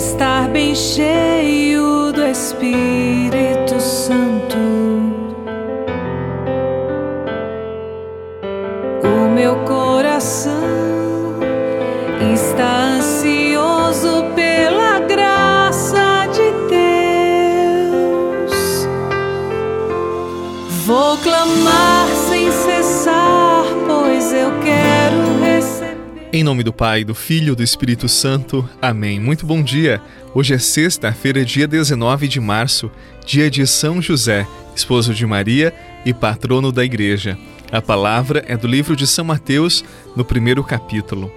estar bem cheio do Espírito Santo. O meu coração está ansioso Em nome do Pai, do Filho e do Espírito Santo. Amém. Muito bom dia. Hoje é sexta-feira, dia 19 de março, dia de São José, esposo de Maria e patrono da Igreja. A palavra é do livro de São Mateus, no primeiro capítulo.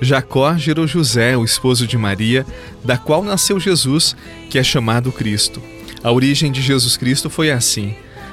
Jacó gerou José, o esposo de Maria, da qual nasceu Jesus, que é chamado Cristo. A origem de Jesus Cristo foi assim.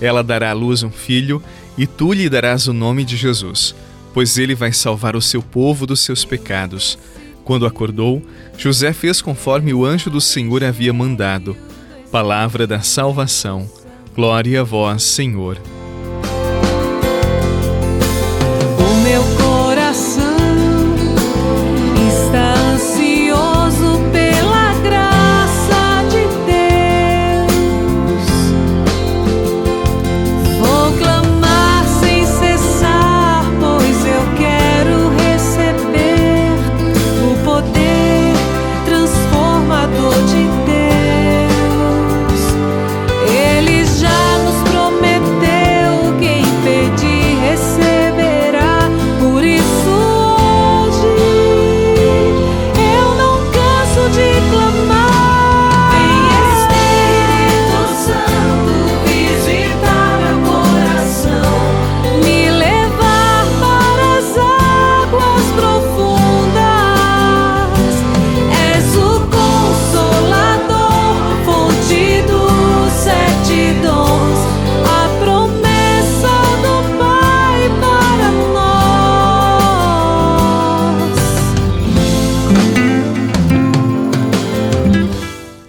Ela dará à luz um filho, e tu lhe darás o nome de Jesus, pois ele vai salvar o seu povo dos seus pecados. Quando acordou, José fez conforme o anjo do Senhor havia mandado. Palavra da salvação. Glória a vós, Senhor.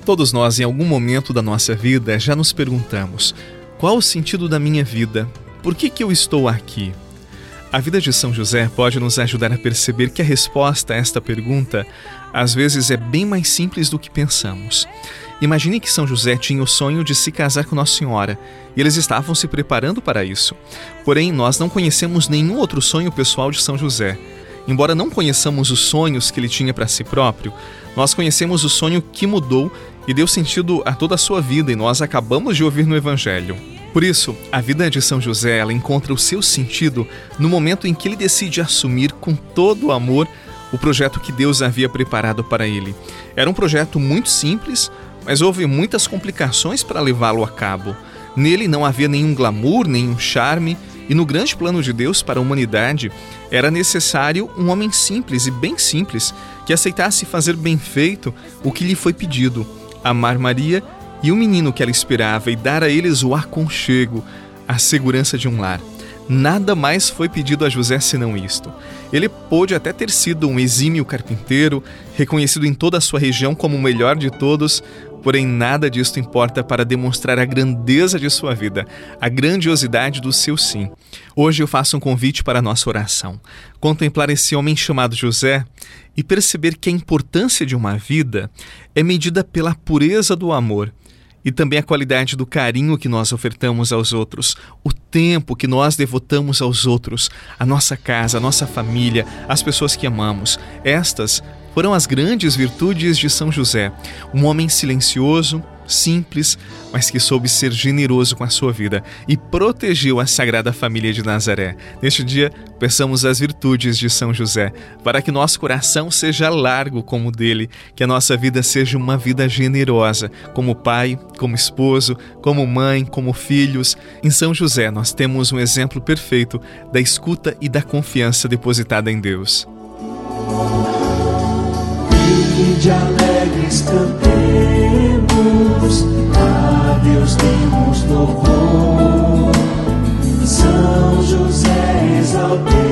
Todos nós, em algum momento da nossa vida, já nos perguntamos: qual o sentido da minha vida? Por que, que eu estou aqui? A vida de São José pode nos ajudar a perceber que a resposta a esta pergunta às vezes é bem mais simples do que pensamos. Imagine que São José tinha o sonho de se casar com Nossa Senhora e eles estavam se preparando para isso. Porém, nós não conhecemos nenhum outro sonho pessoal de São José. Embora não conheçamos os sonhos que ele tinha para si próprio, nós conhecemos o sonho que mudou e deu sentido a toda a sua vida e nós acabamos de ouvir no Evangelho. Por isso, a vida de São José ela encontra o seu sentido no momento em que ele decide assumir com todo o amor o projeto que Deus havia preparado para ele. Era um projeto muito simples, mas houve muitas complicações para levá-lo a cabo. Nele não havia nenhum glamour, nenhum charme, e no grande plano de Deus para a humanidade era necessário um homem simples e bem simples que aceitasse fazer bem feito o que lhe foi pedido: amar Maria e o menino que ela esperava e dar a eles o aconchego, a segurança de um lar. Nada mais foi pedido a José senão isto. Ele pôde até ter sido um exímio carpinteiro, reconhecido em toda a sua região como o melhor de todos, porém nada disto importa para demonstrar a grandeza de sua vida, a grandiosidade do seu sim. Hoje eu faço um convite para a nossa oração. Contemplar esse homem chamado José e perceber que a importância de uma vida é medida pela pureza do amor e também a qualidade do carinho que nós ofertamos aos outros, o tempo que nós devotamos aos outros, a nossa casa, a nossa família, as pessoas que amamos. Estas foram as grandes virtudes de São José, um homem silencioso, simples, mas que soube ser generoso com a sua vida e protegeu a Sagrada Família de Nazaré. Neste dia, peçamos as virtudes de São José, para que nosso coração seja largo como o dele, que a nossa vida seja uma vida generosa, como pai, como esposo, como mãe, como filhos. Em São José, nós temos um exemplo perfeito da escuta e da confiança depositada em Deus. De alegres cantemos. a Deus temos louvor. São José exaltemos,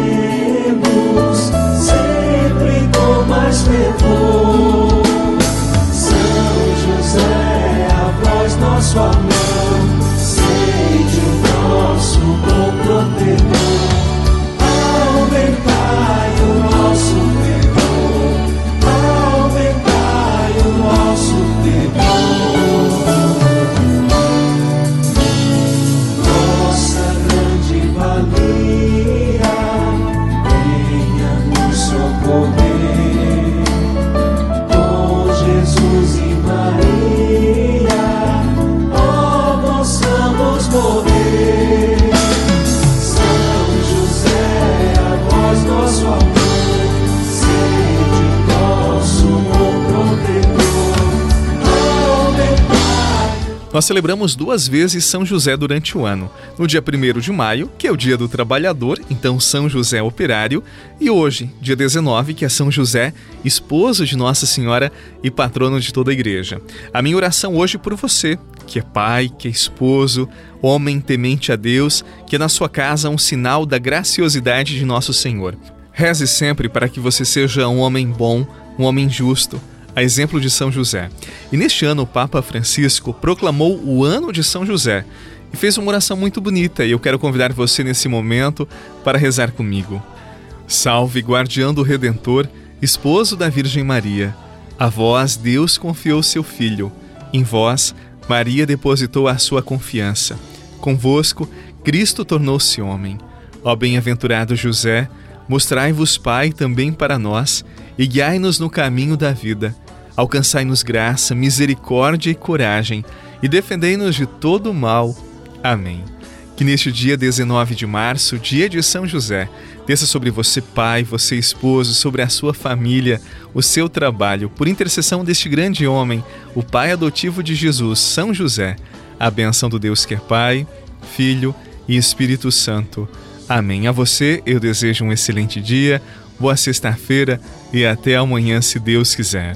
Nós celebramos duas vezes São José durante o ano. No dia 1 de maio, que é o dia do trabalhador, então São José operário, e hoje, dia 19, que é São José, esposo de Nossa Senhora e patrono de toda a igreja. A minha oração hoje por você, que é pai, que é esposo, homem temente a Deus, que na sua casa um sinal da graciosidade de nosso Senhor. Reze sempre para que você seja um homem bom, um homem justo, a exemplo de São José. E neste ano o Papa Francisco proclamou o ano de São José e fez uma oração muito bonita, e eu quero convidar você nesse momento para rezar comigo. Salve, guardião do Redentor, esposo da Virgem Maria. A vós Deus confiou seu Filho. Em vós, Maria depositou a sua confiança. Convosco, Cristo tornou-se homem. Ó bem-aventurado José, mostrai-vos Pai também para nós e guiai-nos no caminho da vida. Alcançai-nos graça, misericórdia e coragem e defendei-nos de todo o mal. Amém. Que neste dia 19 de março, dia de São José, desça sobre você, pai, você, esposo, sobre a sua família, o seu trabalho, por intercessão deste grande homem, o pai adotivo de Jesus, São José, a benção do Deus que é Pai, Filho e Espírito Santo. Amém. A você eu desejo um excelente dia, boa sexta-feira e até amanhã, se Deus quiser.